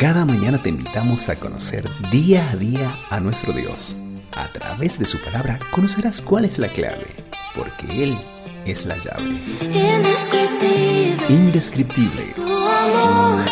Cada mañana te invitamos a conocer día a día a nuestro Dios. A través de su palabra conocerás cuál es la clave, porque Él es la llave. Indescriptible. Indescriptible. Tu amor.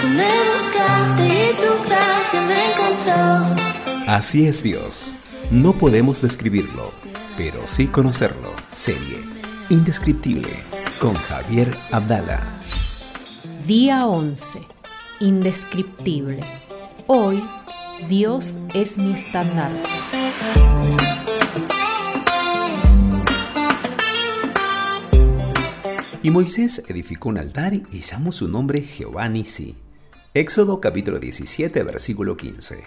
Tú me buscaste y tu gracia me encontró. Así es Dios. No podemos describirlo, pero sí conocerlo. Serie Indescriptible con Javier Abdala. Día 11. Indescriptible. Hoy, Dios es mi estandarte. Y Moisés edificó un altar y llamó su nombre Jehová Nisi. Éxodo capítulo 17, versículo 15.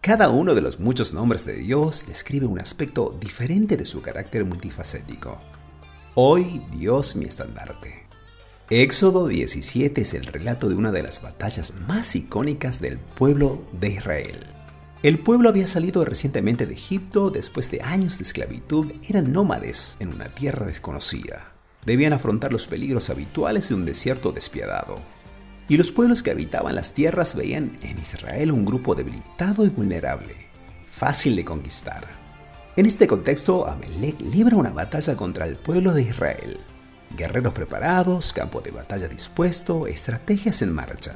Cada uno de los muchos nombres de Dios describe un aspecto diferente de su carácter multifacético. Hoy Dios mi estandarte. Éxodo 17 es el relato de una de las batallas más icónicas del pueblo de Israel. El pueblo había salido recientemente de Egipto después de años de esclavitud, eran nómades en una tierra desconocida. Debían afrontar los peligros habituales de un desierto despiadado. Y los pueblos que habitaban las tierras veían en Israel un grupo debilitado y vulnerable, fácil de conquistar. En este contexto, Amalek libra una batalla contra el pueblo de Israel. Guerreros preparados, campo de batalla dispuesto, estrategias en marcha.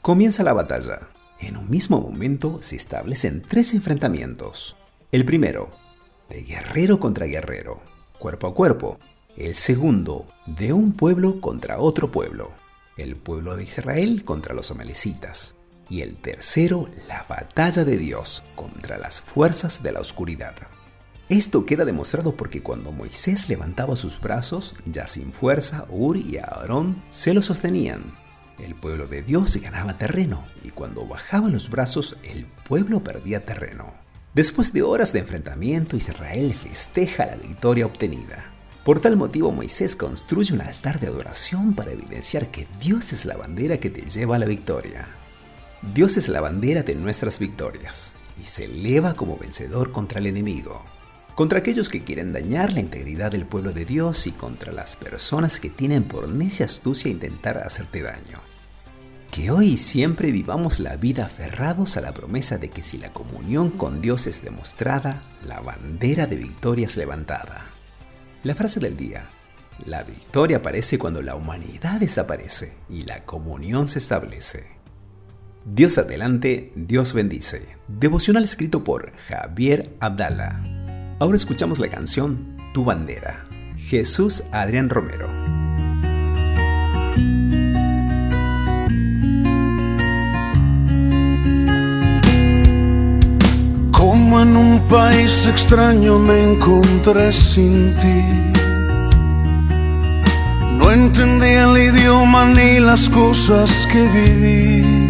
Comienza la batalla. En un mismo momento se establecen tres enfrentamientos. El primero, de guerrero contra guerrero, cuerpo a cuerpo. El segundo, de un pueblo contra otro pueblo, el pueblo de Israel contra los amalecitas. Y el tercero, la batalla de Dios contra las fuerzas de la oscuridad. Esto queda demostrado porque cuando Moisés levantaba sus brazos, ya sin fuerza, Ur y Aarón se lo sostenían. El pueblo de Dios ganaba terreno y cuando bajaba los brazos, el pueblo perdía terreno. Después de horas de enfrentamiento, Israel festeja la victoria obtenida. Por tal motivo, Moisés construye un altar de adoración para evidenciar que Dios es la bandera que te lleva a la victoria. Dios es la bandera de nuestras victorias y se eleva como vencedor contra el enemigo contra aquellos que quieren dañar la integridad del pueblo de Dios y contra las personas que tienen por necia astucia intentar hacerte daño. Que hoy y siempre vivamos la vida aferrados a la promesa de que si la comunión con Dios es demostrada, la bandera de victoria es levantada. La frase del día. La victoria aparece cuando la humanidad desaparece y la comunión se establece. Dios adelante, Dios bendice. Devocional escrito por Javier Abdala. Ahora escuchamos la canción Tu bandera. Jesús Adrián Romero. Como en un país extraño me encontré sin ti. No entendía el idioma ni las cosas que viví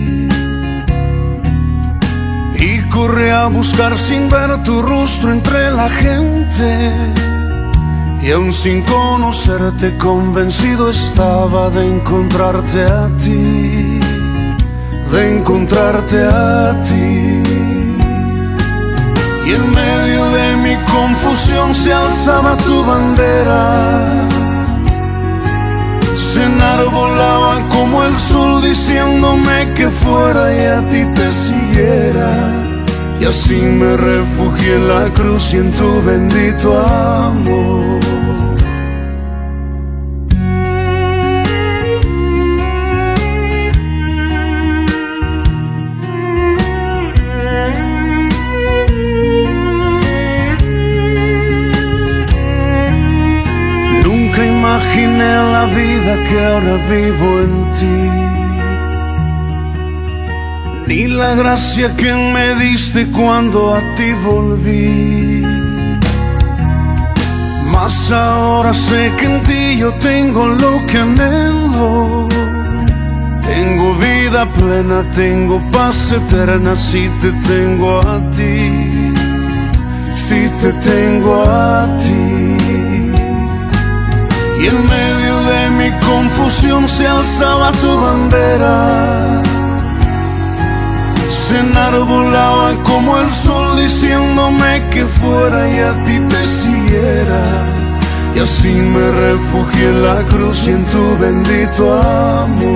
y corrí a buscar sin ver tu rostro entre la gente. Y aún sin conocerte, convencido estaba de encontrarte a ti, de encontrarte a ti. Y en medio de mi confusión se alzaba tu bandera. Se enarbolaba como el sol diciéndome que fuera y a ti te siguiera. Y así me refugié en la cruz y en tu bendito amor. Nunca imaginé la vida que ahora vivo en ti ni la gracia que me diste cuando a ti volví. Mas ahora sé que en ti yo tengo lo que anhelo. Tengo vida plena, tengo paz eterna si te tengo a ti. Si te tengo a ti. Y en medio de mi confusión se alzaba tu bandera se enarbolaba como el sol diciéndome que fuera y a ti te siguiera. Y así me refugié en la cruz y en tu bendito amor.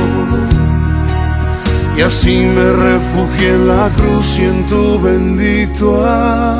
Y así me refugié en la cruz y en tu bendito amor.